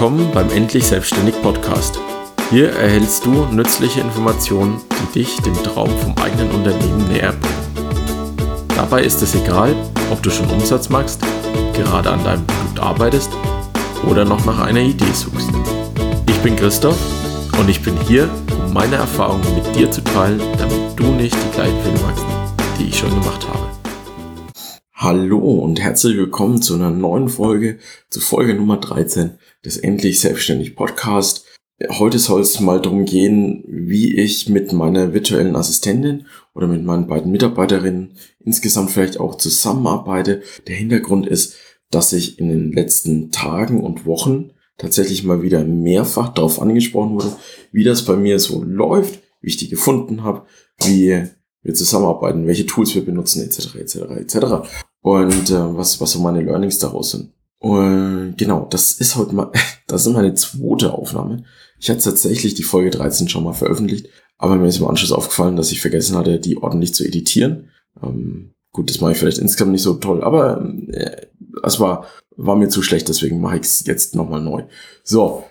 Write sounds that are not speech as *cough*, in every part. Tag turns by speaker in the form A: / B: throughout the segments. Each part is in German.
A: Willkommen beim Endlich Selbstständig Podcast. Hier erhältst du nützliche Informationen, die dich dem Traum vom eigenen Unternehmen näher bringen. Dabei ist es egal, ob du schon Umsatz machst, gerade an deinem Produkt arbeitest oder noch nach einer Idee suchst. Ich bin Christoph und ich bin hier, um meine Erfahrungen mit dir zu teilen, damit du nicht die gleichen Fehler machst, die ich schon gemacht habe.
B: Hallo und herzlich willkommen zu einer neuen Folge, zu Folge Nummer 13 des Endlich Selbstständig Podcast. Heute soll es mal darum gehen, wie ich mit meiner virtuellen Assistentin oder mit meinen beiden Mitarbeiterinnen insgesamt vielleicht auch zusammenarbeite. Der Hintergrund ist, dass ich in den letzten Tagen und Wochen tatsächlich mal wieder mehrfach darauf angesprochen wurde, wie das bei mir so läuft, wie ich die gefunden habe, wie wir zusammenarbeiten, welche Tools wir benutzen, etc., etc., etc. Und äh, was, was so meine Learnings daraus sind. Und genau, das ist heute mal, *laughs* das ist meine zweite Aufnahme. Ich hatte tatsächlich die Folge 13 schon mal veröffentlicht, aber mir ist im Anschluss aufgefallen, dass ich vergessen hatte, die ordentlich zu editieren. Ähm, gut, das mache ich vielleicht insgesamt nicht so toll, aber äh, es war, war mir zu schlecht, deswegen mache ich es jetzt nochmal neu. So,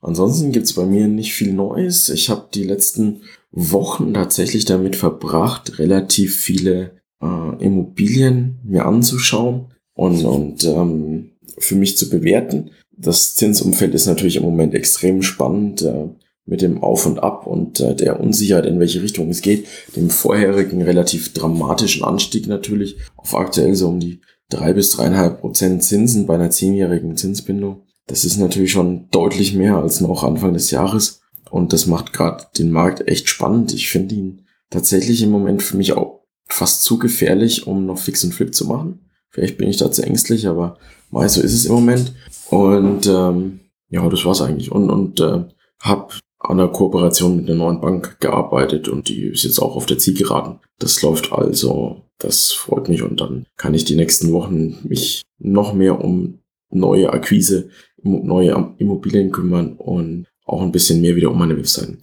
B: ansonsten gibt's bei mir nicht viel Neues. Ich habe die letzten Wochen tatsächlich damit verbracht, relativ viele äh, Immobilien mir anzuschauen und, und ähm, für mich zu bewerten. Das Zinsumfeld ist natürlich im Moment extrem spannend äh, mit dem Auf und Ab und äh, der Unsicherheit, in welche Richtung es geht. Dem vorherigen relativ dramatischen Anstieg natürlich auf aktuell so um die drei bis dreieinhalb Prozent Zinsen bei einer zehnjährigen Zinsbindung. Das ist natürlich schon deutlich mehr als noch Anfang des Jahres. Und das macht gerade den Markt echt spannend. Ich finde ihn tatsächlich im Moment für mich auch fast zu gefährlich, um noch Fix und Flip zu machen. Vielleicht bin ich da zu ängstlich, aber mal so ist es im Moment. Und ähm, ja, das war's eigentlich. Und, und äh, habe an der Kooperation mit einer neuen Bank gearbeitet und die ist jetzt auch auf der Zielgeraden. Das läuft also, das freut mich und dann kann ich die nächsten Wochen mich noch mehr um neue Akquise, neue Immobilien kümmern und auch ein bisschen mehr wieder um meine Webseiten.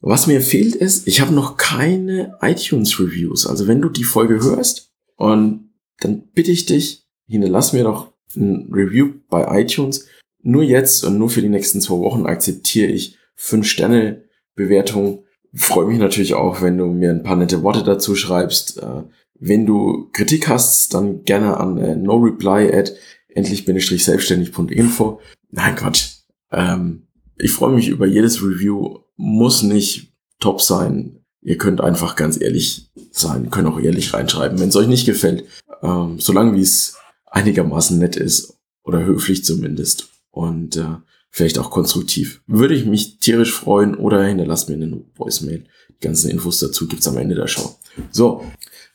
B: Was mir fehlt ist, ich habe noch keine iTunes-Reviews. Also wenn du die Folge hörst und dann bitte ich dich, hinterlass mir doch ein Review bei iTunes. Nur jetzt und nur für die nächsten zwei Wochen akzeptiere ich 5-Sterne-Bewertungen. Freue mich natürlich auch, wenn du mir ein paar nette Worte dazu schreibst. Äh, wenn du Kritik hast, dann gerne an äh, noreply at endlich-selbstständig.info. Nein, Quatsch. Ähm, ich freue mich über jedes Review. Muss nicht top sein. Ihr könnt einfach ganz ehrlich sein, könnt auch ehrlich reinschreiben, wenn es euch nicht gefällt. Ähm, solange wie es einigermaßen nett ist oder höflich zumindest und äh, vielleicht auch konstruktiv. Würde ich mich tierisch freuen oder hinterlasst mir eine Voicemail. Die ganzen Infos dazu gibt's am Ende der Show. So,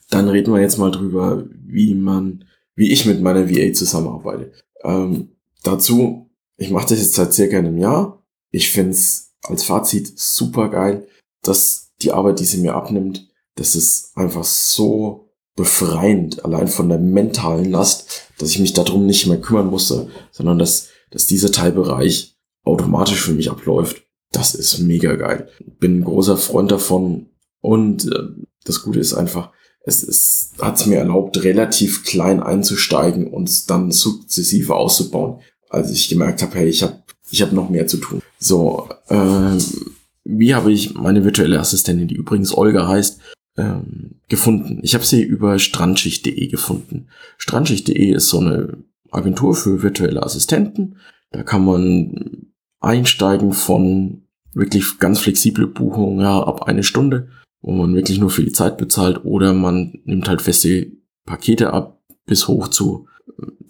B: dann reden wir jetzt mal drüber, wie man, wie ich mit meiner VA zusammenarbeite. Ähm, dazu, ich mache das jetzt seit circa einem Jahr ich find's als Fazit super geil, dass die Arbeit, die sie mir abnimmt, das ist einfach so befreiend, allein von der mentalen Last, dass ich mich darum nicht mehr kümmern musste, sondern dass, dass dieser Teilbereich automatisch für mich abläuft. Das ist mega geil. Bin ein großer Freund davon und äh, das Gute ist einfach, es, es hat es mir erlaubt, relativ klein einzusteigen und dann sukzessive auszubauen. Als ich gemerkt habe, hey, ich habe ich hab noch mehr zu tun. So, äh, wie habe ich meine virtuelle Assistentin, die übrigens Olga heißt, ähm, gefunden? Ich habe sie über strandschicht.de gefunden. Strandschicht.de ist so eine Agentur für virtuelle Assistenten. Da kann man einsteigen von wirklich ganz flexible Buchungen ja, ab eine Stunde, wo man wirklich nur für die Zeit bezahlt, oder man nimmt halt feste Pakete ab bis hoch zu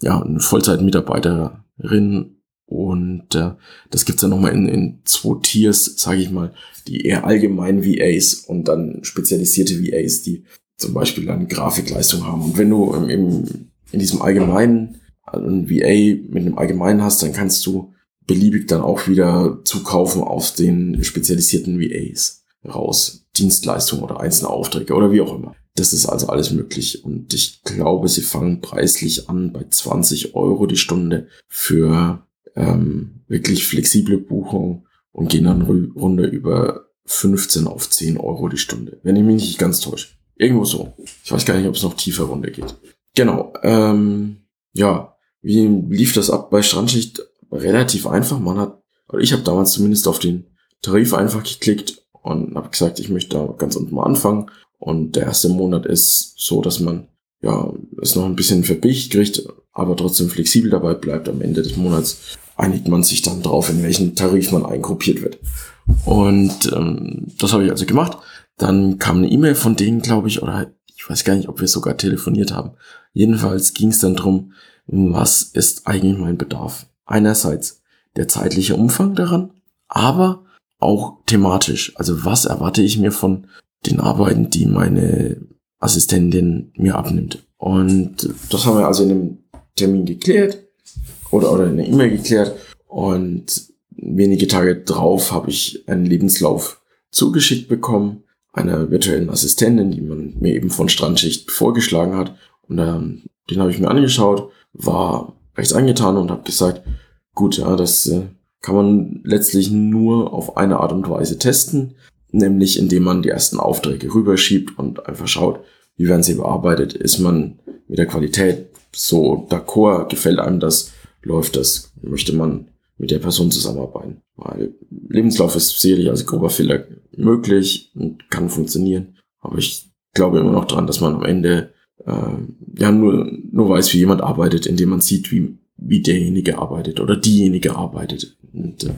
B: ja, eine Vollzeitmitarbeiterin und äh, das gibt's dann nochmal in, in zwei Tiers, sage ich mal, die eher allgemeinen VAs und dann spezialisierte VAs, die zum Beispiel dann Grafikleistung haben. Und wenn du im, im, in diesem allgemeinen also ein VA mit einem allgemeinen hast, dann kannst du beliebig dann auch wieder zukaufen auf den spezialisierten VAs raus. Dienstleistungen oder einzelne Aufträge oder wie auch immer. Das ist also alles möglich. Und ich glaube, sie fangen preislich an bei 20 Euro die Stunde für ähm, wirklich flexible Buchung und gehen dann runter über 15 auf 10 Euro die Stunde. Wenn ich mich nicht ganz täusche. Irgendwo so. Ich weiß gar nicht, ob es noch tiefer runter geht. Genau. Ähm, ja, wie lief das ab bei Strandschicht? relativ einfach. Man hat, oder ich habe damals zumindest auf den Tarif einfach geklickt und habe gesagt, ich möchte da ganz unten mal anfangen. Und der erste Monat ist so, dass man ja es noch ein bisschen verbicht kriegt, aber trotzdem flexibel dabei bleibt. Am Ende des Monats einigt man sich dann drauf, in welchen Tarif man eingruppiert wird. Und ähm, das habe ich also gemacht. Dann kam eine E-Mail von denen, glaube ich, oder ich weiß gar nicht, ob wir sogar telefoniert haben. Jedenfalls ging es dann drum, was ist eigentlich mein Bedarf? Einerseits der zeitliche Umfang daran, aber auch thematisch. Also was erwarte ich mir von den Arbeiten, die meine Assistentin mir abnimmt? Und das haben wir also in einem Termin geklärt oder, oder in einer E-Mail geklärt. Und wenige Tage drauf habe ich einen Lebenslauf zugeschickt bekommen einer virtuellen Assistentin, die man mir eben von Strandschicht vorgeschlagen hat. Und ähm, den habe ich mir angeschaut, war recht angetan und habe gesagt, gut, ja, das äh, kann man letztlich nur auf eine Art und Weise testen, nämlich indem man die ersten Aufträge rüberschiebt und einfach schaut, wie werden sie bearbeitet, ist man mit der Qualität so d'accord, gefällt einem das, läuft das, möchte man mit der Person zusammenarbeiten. Weil Lebenslauf ist sicherlich als grober Fehler möglich und kann funktionieren. Aber ich glaube immer noch dran, dass man am Ende äh, ja nur, nur weiß, wie jemand arbeitet, indem man sieht, wie, wie derjenige arbeitet oder diejenige arbeitet. Und äh,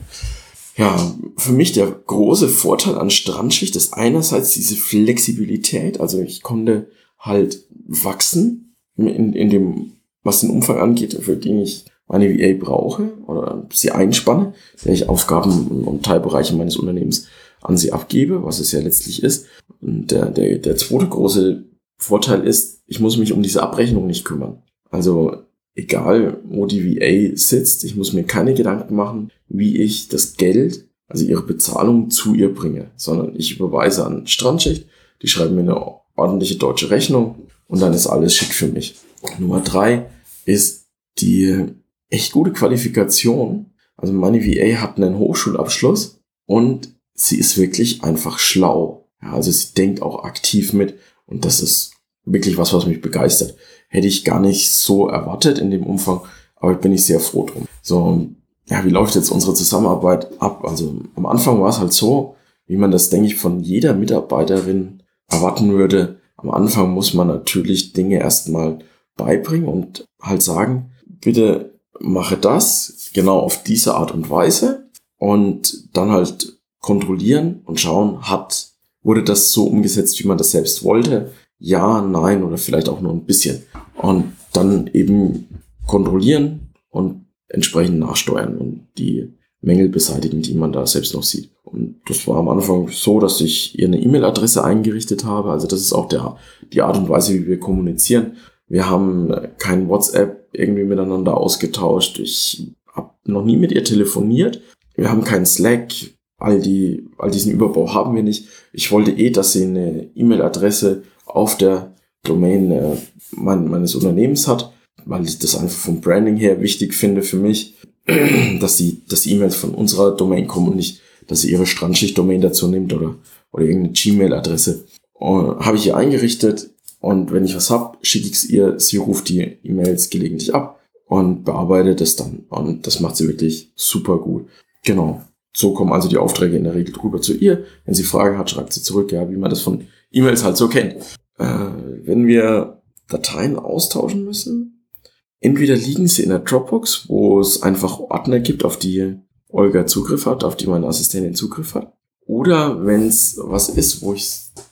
B: ja, für mich der große Vorteil an Strandschicht ist einerseits diese Flexibilität. Also ich konnte halt wachsen in, in dem, was den Umfang angeht, für den ich eine VA brauche oder sie einspanne, der ich Aufgaben und Teilbereiche meines Unternehmens an sie abgebe, was es ja letztlich ist. Und der, der, der zweite große Vorteil ist, ich muss mich um diese Abrechnung nicht kümmern. Also egal, wo die VA sitzt, ich muss mir keine Gedanken machen, wie ich das Geld, also ihre Bezahlung zu ihr bringe, sondern ich überweise an Strandschicht, die schreiben mir eine ordentliche deutsche Rechnung und dann ist alles schick für mich. Nummer drei ist die echt gute Qualifikation. Also meine VA hat einen Hochschulabschluss und sie ist wirklich einfach schlau. Ja, also sie denkt auch aktiv mit und das ist wirklich was, was mich begeistert. Hätte ich gar nicht so erwartet in dem Umfang, aber bin ich sehr froh drum. So, ja, wie läuft jetzt unsere Zusammenarbeit ab? Also am Anfang war es halt so, wie man das, denke ich, von jeder Mitarbeiterin erwarten würde. Am Anfang muss man natürlich Dinge erstmal beibringen und halt sagen, bitte mache das genau auf diese Art und Weise und dann halt kontrollieren und schauen, hat, wurde das so umgesetzt, wie man das selbst wollte? Ja, nein oder vielleicht auch nur ein bisschen. Und dann eben kontrollieren und entsprechend nachsteuern und die Mängel beseitigen, die man da selbst noch sieht. Und das war am Anfang so, dass ich ihr eine E-Mail-Adresse eingerichtet habe. Also das ist auch der, die Art und Weise, wie wir kommunizieren. Wir haben kein WhatsApp irgendwie miteinander ausgetauscht. Ich habe noch nie mit ihr telefoniert. Wir haben keinen Slack. All, die, all diesen Überbau haben wir nicht. Ich wollte eh, dass sie eine E-Mail-Adresse auf der Domain äh, mein, meines Unternehmens hat, weil ich das einfach vom Branding her wichtig finde für mich, *clears throat* dass die, dass die E-Mails von unserer Domain kommen und nicht, dass sie ihre Strandschicht-Domain dazu nimmt oder, oder irgendeine Gmail-Adresse. Habe ich ihr eingerichtet, und wenn ich was hab, schicke ich es ihr. Sie ruft die E-Mails gelegentlich ab und bearbeitet es dann. Und das macht sie wirklich super gut. Genau. So kommen also die Aufträge in der Regel drüber zu ihr. Wenn sie Fragen hat, schreibt sie zurück, ja, wie man das von E-Mails halt so kennt. Äh, wenn wir Dateien austauschen müssen, entweder liegen sie in der Dropbox, wo es einfach Ordner gibt, auf die Olga Zugriff hat, auf die meine Assistentin Zugriff hat. Oder wenn es was ist, wo ich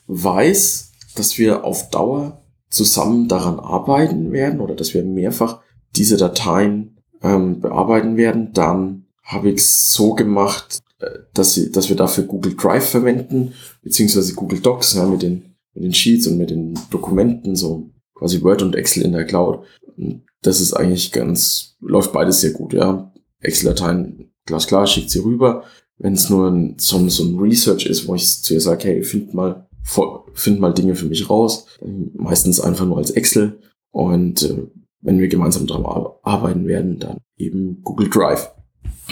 B: weiß, dass wir auf Dauer zusammen daran arbeiten werden oder dass wir mehrfach diese Dateien ähm, bearbeiten werden, dann habe ich es so gemacht, äh, dass, sie, dass wir dafür Google Drive verwenden, beziehungsweise Google Docs ja, mit, den, mit den Sheets und mit den Dokumenten, so quasi Word und Excel in der Cloud. Das ist eigentlich ganz, läuft beides sehr gut, ja. Excel-Dateien, glasklar, schickt sie rüber. Wenn es nur ein, so, so ein Research ist, wo ich zu ihr sage, hey, find mal finde mal Dinge für mich raus, meistens einfach nur als Excel. Und äh, wenn wir gemeinsam daran arbeiten werden, dann eben Google Drive.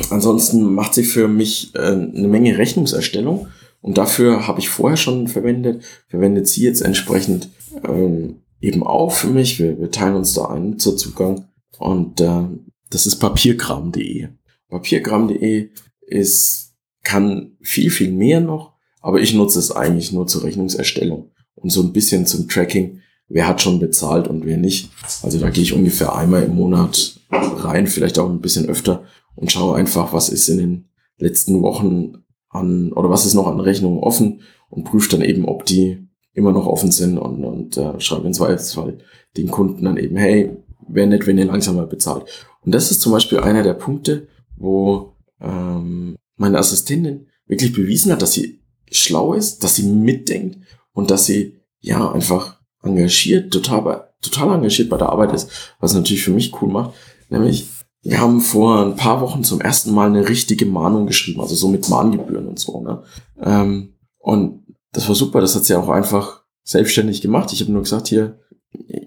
B: Ansonsten macht sie für mich äh, eine Menge Rechnungserstellung und dafür habe ich vorher schon verwendet, verwendet sie jetzt entsprechend ähm, eben auch für mich. Wir, wir teilen uns da einen Nutzerzugang und äh, das ist papierkram.de. Papiergramm.de ist, kann viel, viel mehr noch, aber ich nutze es eigentlich nur zur Rechnungserstellung und so ein bisschen zum Tracking, wer hat schon bezahlt und wer nicht. Also da gehe ich ungefähr einmal im Monat rein, vielleicht auch ein bisschen öfter und schaue einfach, was ist in den letzten Wochen an oder was ist noch an Rechnungen offen und prüfe dann eben, ob die immer noch offen sind und, und äh, schreibe im Zweifelsfall den Kunden dann eben, hey, wäre nett, wenn ihr langsamer bezahlt. Und das ist zum Beispiel einer der Punkte, wo ähm, meine Assistentin wirklich bewiesen hat, dass sie schlau ist, dass sie mitdenkt und dass sie ja einfach engagiert, total, total engagiert bei der Arbeit ist, was natürlich für mich cool macht. Nämlich, wir haben vor ein paar Wochen zum ersten Mal eine richtige Mahnung geschrieben, also so mit Mahngebühren und so. Ne? Ähm, und das war super, das hat sie auch einfach selbstständig gemacht. Ich habe nur gesagt, hier,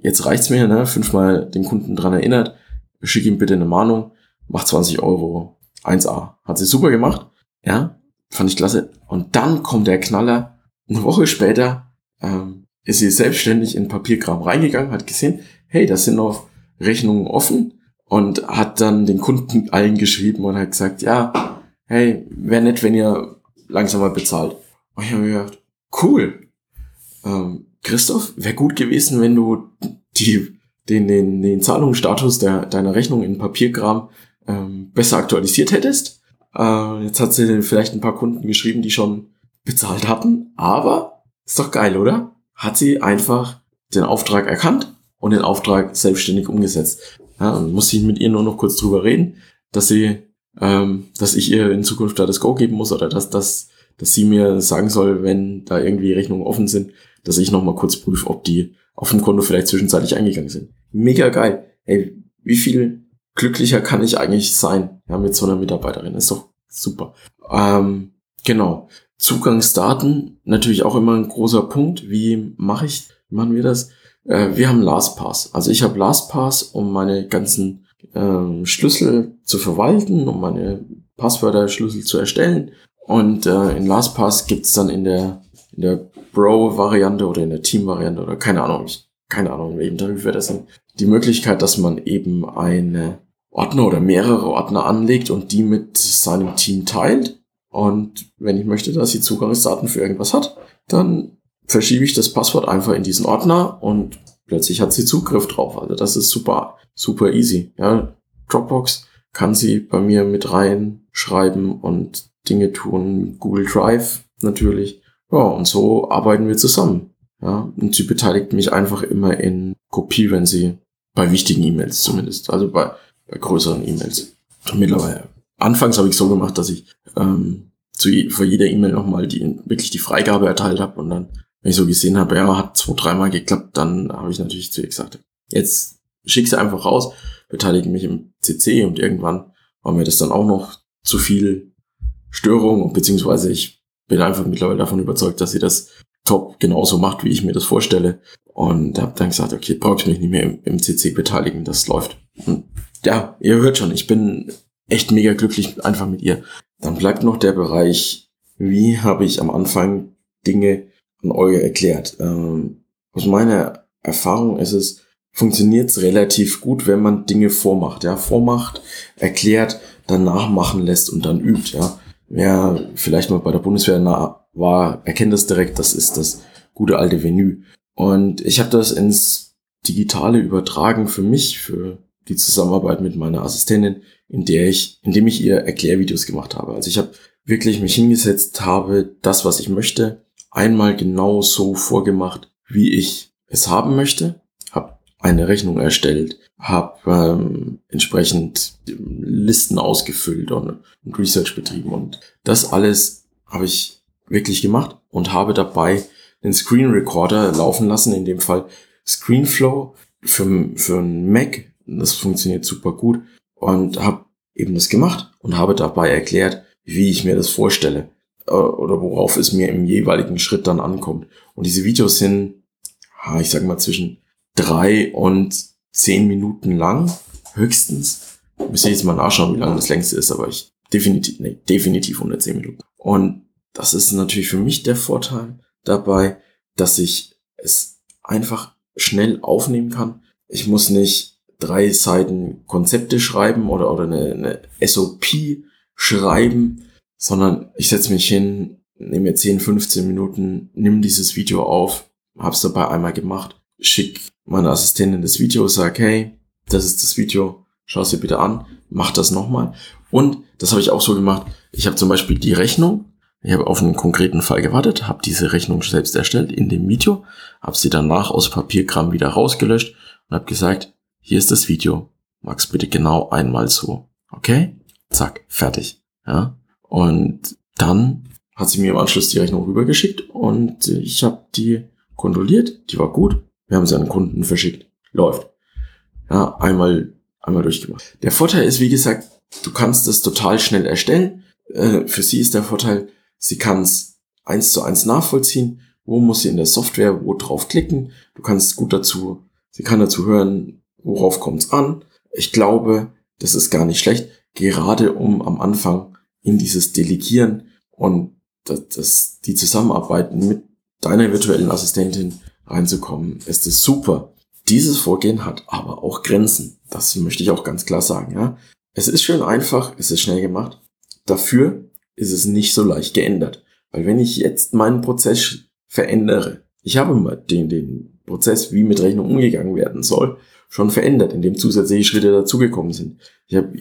B: jetzt reicht's mir, ne? fünfmal den Kunden dran erinnert, schick ihm bitte eine Mahnung, mach 20 Euro, 1A. Hat sie super gemacht, ja, fand ich klasse. Und dann kommt der Knaller, eine Woche später ähm, ist sie selbstständig in Papierkram reingegangen, hat gesehen, hey, das sind noch Rechnungen offen und hat dann den Kunden allen geschrieben und hat gesagt, ja, hey, wäre nett, wenn ihr langsamer bezahlt. Und ich habe mir gedacht, cool. Ähm, Christoph, wäre gut gewesen, wenn du die, den, den, den Zahlungsstatus der, deiner Rechnung in Papierkram ähm, besser aktualisiert hättest. Äh, jetzt hat sie vielleicht ein paar Kunden geschrieben, die schon bezahlt hatten, aber ist doch geil, oder? Hat sie einfach den Auftrag erkannt und den Auftrag selbstständig umgesetzt. Ja, und muss ich mit ihr nur noch kurz drüber reden, dass sie, ähm, dass ich ihr in Zukunft da das Go geben muss oder dass, dass, dass sie mir sagen soll, wenn da irgendwie Rechnungen offen sind, dass ich nochmal kurz prüfe, ob die auf dem Konto vielleicht zwischenzeitlich eingegangen sind. Mega geil. Hey, wie viel glücklicher kann ich eigentlich sein ja, mit so einer Mitarbeiterin? Ist doch super. Ähm, genau. Zugangsdaten, natürlich auch immer ein großer Punkt. Wie mache ich, machen wir das? Äh, wir haben LastPass. Also ich habe LastPass, um meine ganzen ähm, Schlüssel zu verwalten, um meine Passwörter-Schlüssel zu erstellen. Und äh, in LastPass gibt's dann in der, in der Bro-Variante oder in der Team-Variante oder keine Ahnung, ich, keine Ahnung, in welchem Tarif wir das sind, die Möglichkeit, dass man eben eine Ordner oder mehrere Ordner anlegt und die mit seinem Team teilt. Und wenn ich möchte, dass sie Zugangsdaten für irgendwas hat, dann verschiebe ich das Passwort einfach in diesen Ordner und plötzlich hat sie Zugriff drauf. Also das ist super, super easy. Ja, Dropbox kann sie bei mir mit reinschreiben und Dinge tun. Google Drive natürlich. Ja, und so arbeiten wir zusammen. Ja, und sie beteiligt mich einfach immer in Kopie, wenn sie bei wichtigen E-Mails zumindest. Also bei bei größeren E-Mails. Mittlerweile. Anfangs habe ich so gemacht, dass ich ähm, zu für jeder E-Mail nochmal die wirklich die Freigabe erteilt habe und dann, wenn ich so gesehen habe, ja, hat zwei, dreimal geklappt, dann habe ich natürlich zu ihr gesagt, jetzt schick sie einfach raus, beteilige mich im CC und irgendwann war mir das dann auch noch zu viel Störung, beziehungsweise ich bin einfach mittlerweile davon überzeugt, dass sie das top genauso macht, wie ich mir das vorstelle. Und habe dann gesagt, okay, brauche ich mich nicht mehr im, im CC beteiligen, das läuft. Und ja, ihr hört schon, ich bin echt mega glücklich einfach mit ihr. Dann bleibt noch der Bereich, wie habe ich am Anfang Dinge an euch erklärt. Ähm, aus meiner Erfahrung ist es, funktioniert es relativ gut, wenn man Dinge vormacht. Ja, vormacht, erklärt, dann nachmachen lässt und dann übt. Ja, wer vielleicht mal bei der Bundeswehr nah war, erkennt das direkt. Das ist das gute alte Venue. Und ich habe das ins Digitale übertragen für mich, für die Zusammenarbeit mit meiner Assistentin, in der ich, indem ich ihr Erklärvideos gemacht habe. Also ich habe wirklich mich hingesetzt, habe das, was ich möchte, einmal genau so vorgemacht, wie ich es haben möchte, habe eine Rechnung erstellt, habe ähm, entsprechend Listen ausgefüllt und, und Research betrieben und das alles habe ich wirklich gemacht und habe dabei den Screen Recorder laufen lassen, in dem Fall Screenflow für, für einen Mac das funktioniert super gut und habe eben das gemacht und habe dabei erklärt, wie ich mir das vorstelle äh, oder worauf es mir im jeweiligen Schritt dann ankommt. Und diese Videos sind, ich sag mal, zwischen drei und zehn Minuten lang, höchstens. Müsste jetzt mal nachschauen, wie lange das längste ist, aber ich definitiv, nee, definitiv unter zehn Minuten. Und das ist natürlich für mich der Vorteil dabei, dass ich es einfach schnell aufnehmen kann. Ich muss nicht drei Seiten Konzepte schreiben oder, oder eine, eine SOP schreiben, sondern ich setze mich hin, nehme mir 10, 15 Minuten, nimm dieses Video auf, hab's dabei einmal gemacht, schick meiner Assistentin das Video, sag, hey, das ist das Video, schau es dir bitte an, mach das nochmal. Und das habe ich auch so gemacht. Ich habe zum Beispiel die Rechnung, ich habe auf einen konkreten Fall gewartet, habe diese Rechnung selbst erstellt in dem Video, habe sie danach aus Papierkram wieder rausgelöscht und habe gesagt, hier ist das Video, mag's bitte genau einmal so. Okay? Zack, fertig. Ja? Und dann hat sie mir im Anschluss die Rechnung rübergeschickt und ich habe die kontrolliert, die war gut. Wir haben sie an den Kunden verschickt. Läuft. Ja, einmal, einmal durchgemacht. Der Vorteil ist, wie gesagt, du kannst es total schnell erstellen. Äh, für sie ist der Vorteil, sie kann es eins zu eins nachvollziehen. Wo muss sie in der Software wo drauf klicken? Du kannst gut dazu, sie kann dazu hören, worauf kommt es an. Ich glaube, das ist gar nicht schlecht, gerade um am Anfang in dieses Delegieren und das, das, die Zusammenarbeit mit deiner virtuellen Assistentin reinzukommen, ist es super. Dieses Vorgehen hat aber auch Grenzen. Das möchte ich auch ganz klar sagen. Ja? Es ist schön einfach, es ist schnell gemacht. Dafür ist es nicht so leicht geändert. Weil wenn ich jetzt meinen Prozess verändere, ich habe mal den, den Prozess, wie mit Rechnung umgegangen werden soll, schon verändert, indem zusätzliche Schritte dazugekommen sind. Ich habe,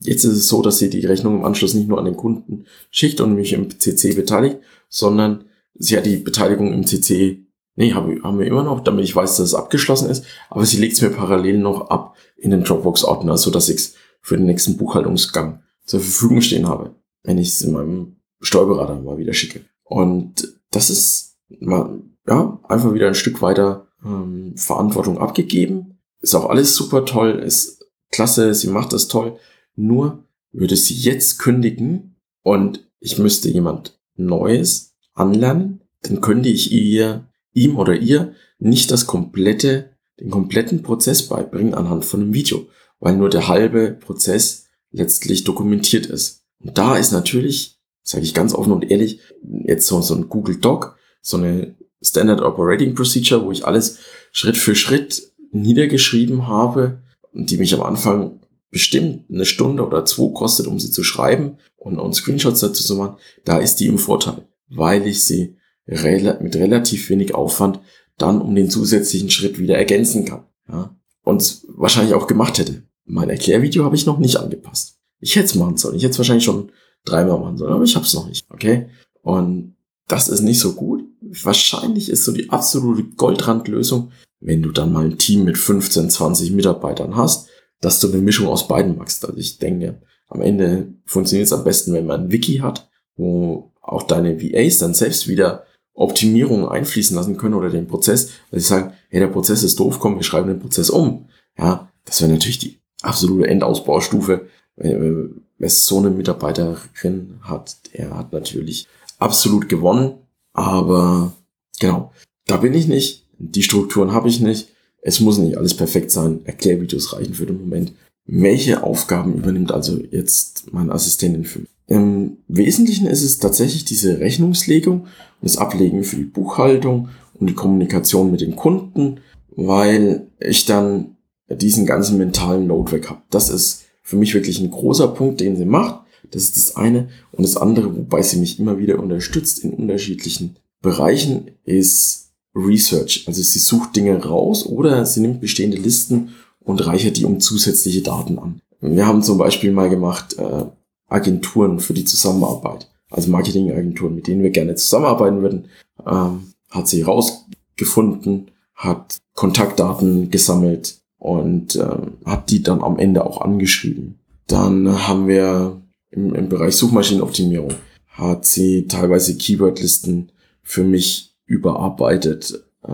B: jetzt ist es so, dass sie die Rechnung im Anschluss nicht nur an den Kunden schickt und mich im CC beteiligt, sondern sie hat die Beteiligung im CC Nee, haben, haben wir immer noch, damit ich weiß, dass es abgeschlossen ist. Aber sie legt es mir parallel noch ab in den Dropbox-Ordner, so dass ich es für den nächsten Buchhaltungsgang zur Verfügung stehen habe, wenn ich es in meinem Steuerberater mal wieder schicke. Und das ist mal, ja, einfach wieder ein Stück weiter ähm, Verantwortung abgegeben. Ist auch alles super toll, ist klasse, sie macht das toll. Nur würde sie jetzt kündigen und ich müsste jemand Neues anlernen, dann könnte ich ihr ihm oder ihr nicht das komplette, den kompletten Prozess beibringen anhand von einem Video, weil nur der halbe Prozess letztlich dokumentiert ist. Und da ist natürlich, sage ich ganz offen und ehrlich, jetzt so, so ein Google Doc, so eine Standard Operating Procedure, wo ich alles Schritt für Schritt niedergeschrieben habe und die mich am Anfang bestimmt eine Stunde oder zwei kostet, um sie zu schreiben und, und Screenshots dazu zu machen, da ist die im Vorteil, weil ich sie mit relativ wenig Aufwand dann um den zusätzlichen Schritt wieder ergänzen kann. Ja? Und wahrscheinlich auch gemacht hätte. Mein Erklärvideo habe ich noch nicht angepasst. Ich hätte es machen sollen. Ich hätte es wahrscheinlich schon dreimal machen sollen, aber ich habe es noch nicht. Okay? Und das ist nicht so gut. Wahrscheinlich ist so die absolute Goldrandlösung, wenn du dann mal ein Team mit 15, 20 Mitarbeitern hast, dass du eine Mischung aus beiden machst. Also ich denke, am Ende funktioniert es am besten, wenn man ein Wiki hat, wo auch deine VAs dann selbst wieder Optimierungen einfließen lassen können oder den Prozess, weil sie sagen, hey, der Prozess ist doof, komm, wir schreiben den Prozess um. Ja, das wäre natürlich die absolute Endausbaustufe. Wer so eine Mitarbeiterin hat, der hat natürlich absolut gewonnen. Aber genau, da bin ich nicht. Die Strukturen habe ich nicht. Es muss nicht alles perfekt sein. Erklärvideos reichen für den Moment. Welche Aufgaben übernimmt also jetzt meine Assistentin für mich? Im Wesentlichen ist es tatsächlich diese Rechnungslegung und das Ablegen für die Buchhaltung und die Kommunikation mit den Kunden, weil ich dann diesen ganzen mentalen Load weg habe. Das ist für mich wirklich ein großer Punkt, den sie macht. Das ist das eine. Und das andere, wobei sie mich immer wieder unterstützt in unterschiedlichen Bereichen, ist Research. Also sie sucht Dinge raus oder sie nimmt bestehende Listen und reichert die um zusätzliche Daten an. Wir haben zum Beispiel mal gemacht, äh, Agenturen für die Zusammenarbeit, also Marketingagenturen, mit denen wir gerne zusammenarbeiten würden, ähm, hat sie rausgefunden, hat Kontaktdaten gesammelt und äh, hat die dann am Ende auch angeschrieben. Dann haben wir im, im Bereich Suchmaschinenoptimierung hat sie teilweise Keywordlisten für mich überarbeitet, äh,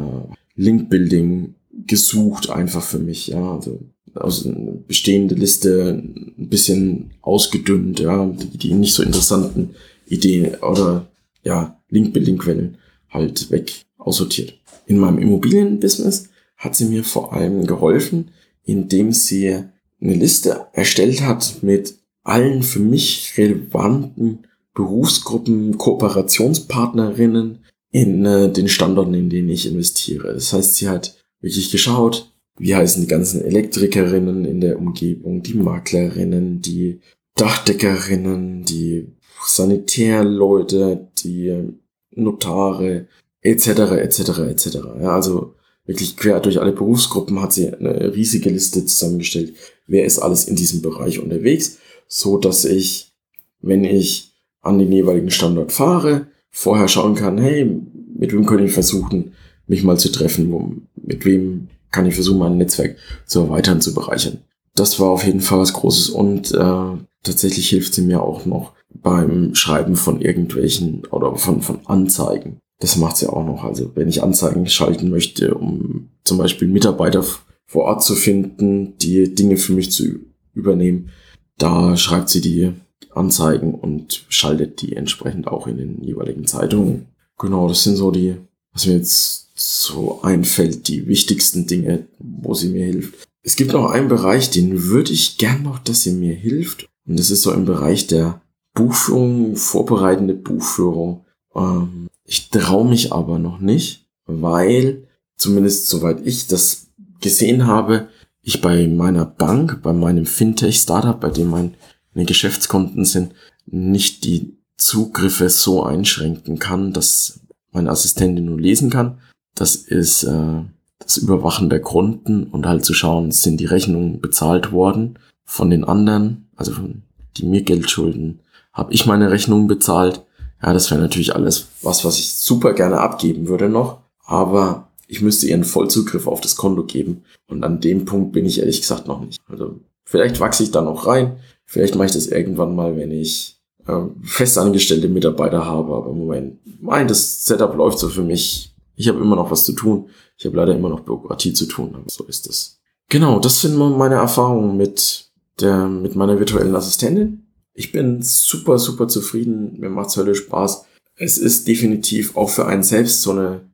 B: Linkbuilding gesucht einfach für mich, ja, also aus einer bestehende Liste ein bisschen ausgedünnt, ja, die, die nicht so interessanten Ideen oder ja, Link-Building-Quellen halt weg aussortiert. In meinem Immobilienbusiness hat sie mir vor allem geholfen, indem sie eine Liste erstellt hat mit allen für mich relevanten Berufsgruppen, Kooperationspartnerinnen in äh, den Standorten, in denen ich investiere. Das heißt, sie hat wirklich geschaut, wie heißen die ganzen Elektrikerinnen in der Umgebung, die Maklerinnen, die Dachdeckerinnen, die Sanitärleute, die Notare, etc., etc., etc. Ja, also wirklich quer durch alle Berufsgruppen hat sie eine riesige Liste zusammengestellt, wer ist alles in diesem Bereich unterwegs, so dass ich, wenn ich an den jeweiligen Standort fahre, vorher schauen kann, hey, mit wem könnte ich versuchen, mich mal zu treffen, mit wem kann ich versuchen, mein Netzwerk zu erweitern, zu bereichern. Das war auf jeden Fall was Großes und äh, tatsächlich hilft sie mir auch noch beim Schreiben von irgendwelchen oder von, von Anzeigen. Das macht sie auch noch. Also wenn ich Anzeigen schalten möchte, um zum Beispiel Mitarbeiter vor Ort zu finden, die Dinge für mich zu übernehmen, da schreibt sie die Anzeigen und schaltet die entsprechend auch in den jeweiligen Zeitungen. Genau, das sind so die, was mir jetzt so einfällt, die wichtigsten Dinge, wo sie mir hilft. Es gibt noch einen Bereich, den würde ich gern noch, dass sie mir hilft. Und das ist so im Bereich der Buchführung, vorbereitende Buchführung. Ähm, ich traue mich aber noch nicht, weil, zumindest soweit ich das gesehen habe, ich bei meiner Bank, bei meinem Fintech-Startup, bei dem meine Geschäftskonten sind, nicht die Zugriffe so einschränken kann, dass meine Assistentin nur lesen kann. Das ist äh, das Überwachen der Konten und halt zu schauen, sind die Rechnungen bezahlt worden von den anderen, also von die mir Geld schulden, habe ich meine Rechnungen bezahlt. Ja, das wäre natürlich alles was, was ich super gerne abgeben würde noch, aber ich müsste ihren Vollzugriff auf das Konto geben und an dem Punkt bin ich ehrlich gesagt noch nicht. Also vielleicht wachse ich da noch rein, vielleicht mache ich das irgendwann mal, wenn ich äh, festangestellte Mitarbeiter habe, aber im Moment, mein, das Setup läuft so für mich. Ich habe immer noch was zu tun. Ich habe leider immer noch Bürokratie zu tun, aber so ist es. Genau, das sind meine Erfahrungen mit der, mit meiner virtuellen Assistentin. Ich bin super, super zufrieden. Mir macht's höllisch Spaß. Es ist definitiv auch für einen selbst so eine,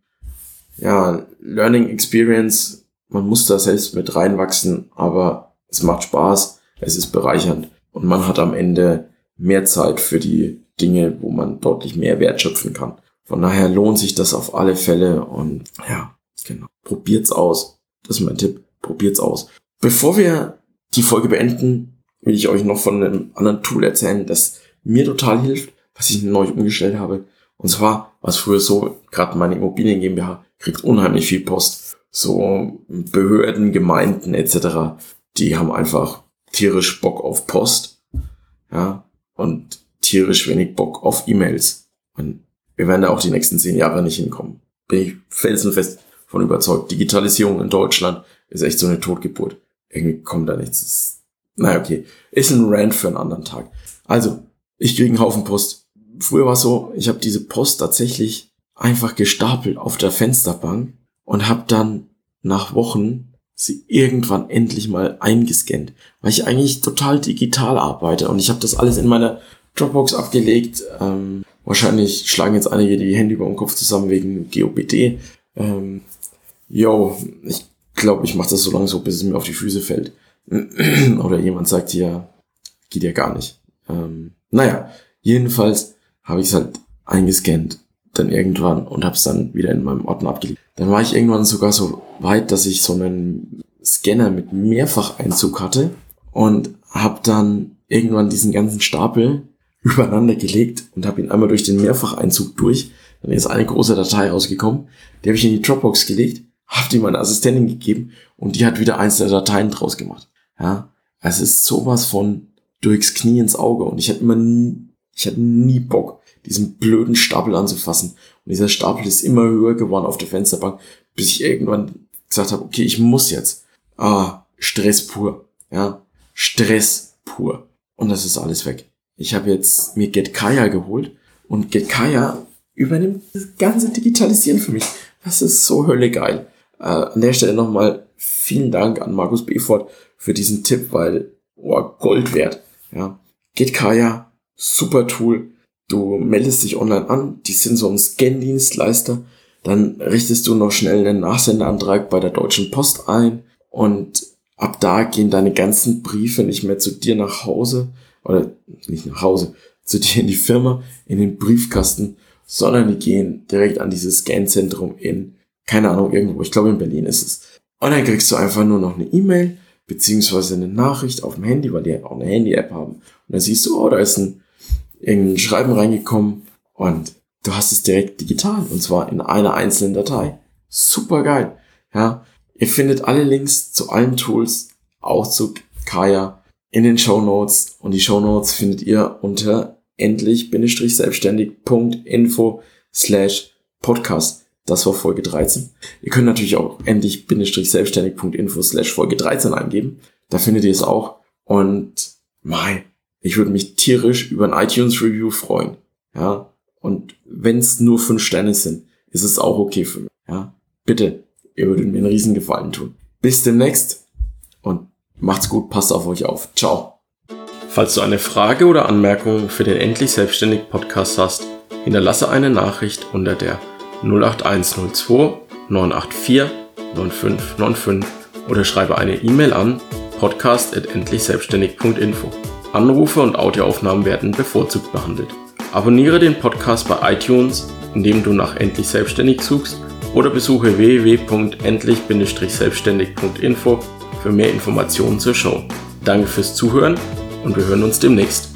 B: ja, Learning Experience. Man muss da selbst mit reinwachsen, aber es macht Spaß. Es ist bereichernd. Und man hat am Ende mehr Zeit für die Dinge, wo man deutlich mehr Wert schöpfen kann. Von daher lohnt sich das auf alle Fälle und ja, genau. Probiert's aus. Das ist mein Tipp. Probiert's aus. Bevor wir die Folge beenden, will ich euch noch von einem anderen Tool erzählen, das mir total hilft, was ich neu umgestellt habe. Und zwar war es früher so, gerade meine Immobilien GmbH kriegt unheimlich viel Post. So Behörden, Gemeinden etc. Die haben einfach tierisch Bock auf Post. Ja, und tierisch wenig Bock auf E-Mails. Und wir werden da auch die nächsten zehn Jahre nicht hinkommen. Bin ich felsenfest von überzeugt. Digitalisierung in Deutschland ist echt so eine Totgeburt. Irgendwie kommt da nichts. Naja, okay. Ist ein Rant für einen anderen Tag. Also, ich kriege einen Haufen Post. Früher war es so, ich habe diese Post tatsächlich einfach gestapelt auf der Fensterbank und habe dann nach Wochen sie irgendwann endlich mal eingescannt, weil ich eigentlich total digital arbeite und ich habe das alles in meiner Dropbox abgelegt. Ähm, wahrscheinlich schlagen jetzt einige die Hände über den Kopf zusammen wegen GOBD. Ähm, yo, ich glaube, ich mache das so lange so, bis es mir auf die Füße fällt. *clears throat* Oder jemand sagt hier, geht ja gar nicht. Ähm, naja, jedenfalls habe ich es halt eingescannt dann irgendwann und habe es dann wieder in meinem Ordner abgelegt. Dann war ich irgendwann sogar so weit, dass ich so einen Scanner mit Mehrfacheinzug hatte und habe dann irgendwann diesen ganzen Stapel *laughs* übereinander gelegt und habe ihn einmal durch den Mehrfacheinzug durch. Dann ist eine große Datei rausgekommen. Die habe ich in die Dropbox gelegt, habe die meiner Assistentin gegeben und die hat wieder einzelne Dateien draus gemacht. Ja, es ist sowas von durchs Knie ins Auge und ich hatte immer nie, ich hatte nie Bock, diesen blöden Stapel anzufassen. Und dieser Stapel ist immer höher geworden auf der Fensterbank, bis ich irgendwann gesagt habe, okay, ich muss jetzt. Ah, Stress pur. Ja, Stress pur. Und das ist alles weg. Ich habe jetzt mir GetKaya geholt und GetKaya übernimmt das ganze Digitalisieren für mich. Das ist so hölle geil. Äh, an der Stelle nochmal vielen Dank an Markus Befort für diesen Tipp, weil oh, Gold wert. Ja, GetKaya, super Tool. Du meldest dich online an, die sind so ein Scan-Dienstleister. Dann richtest du noch schnell einen Nachsendeantrag bei der Deutschen Post ein und ab da gehen deine ganzen Briefe nicht mehr zu dir nach Hause oder nicht nach Hause, zu dir in die Firma, in den Briefkasten, sondern die gehen direkt an dieses Scan-Zentrum in, keine Ahnung, irgendwo, ich glaube in Berlin ist es. Und dann kriegst du einfach nur noch eine E-Mail beziehungsweise eine Nachricht auf dem Handy, weil die auch eine Handy-App haben. Und dann siehst du, oh, da ist ein, irgendein Schreiben reingekommen und du hast es direkt digital und zwar in einer einzelnen Datei. Super geil. Ja, ihr findet alle Links zu allen Tools, auch zu Kaya in den Show Notes und die Show Notes findet ihr unter endlich-selbstständig.info slash podcast. Das war Folge 13. Ihr könnt natürlich auch endlich-selbstständig.info slash Folge 13 eingeben. Da findet ihr es auch. Und mein, ich würde mich tierisch über ein iTunes Review freuen. Ja. Und wenn es nur fünf Sterne sind, ist es auch okay für mich. Ja. Bitte, ihr würdet mir einen riesen Gefallen tun. Bis demnächst und macht's gut, passt auf euch auf. Ciao.
A: Falls du eine Frage oder Anmerkung für den Endlich Selbstständig Podcast hast, hinterlasse eine Nachricht unter der 08102 984 9595 oder schreibe eine E-Mail an podcast.endlichselbstständig.info. Anrufe und Audioaufnahmen werden bevorzugt behandelt. Abonniere den Podcast bei iTunes, indem du nach Endlich Selbstständig suchst oder besuche www.endlich-selbstständig.info für mehr Informationen zur Show. Danke fürs Zuhören und wir hören uns demnächst.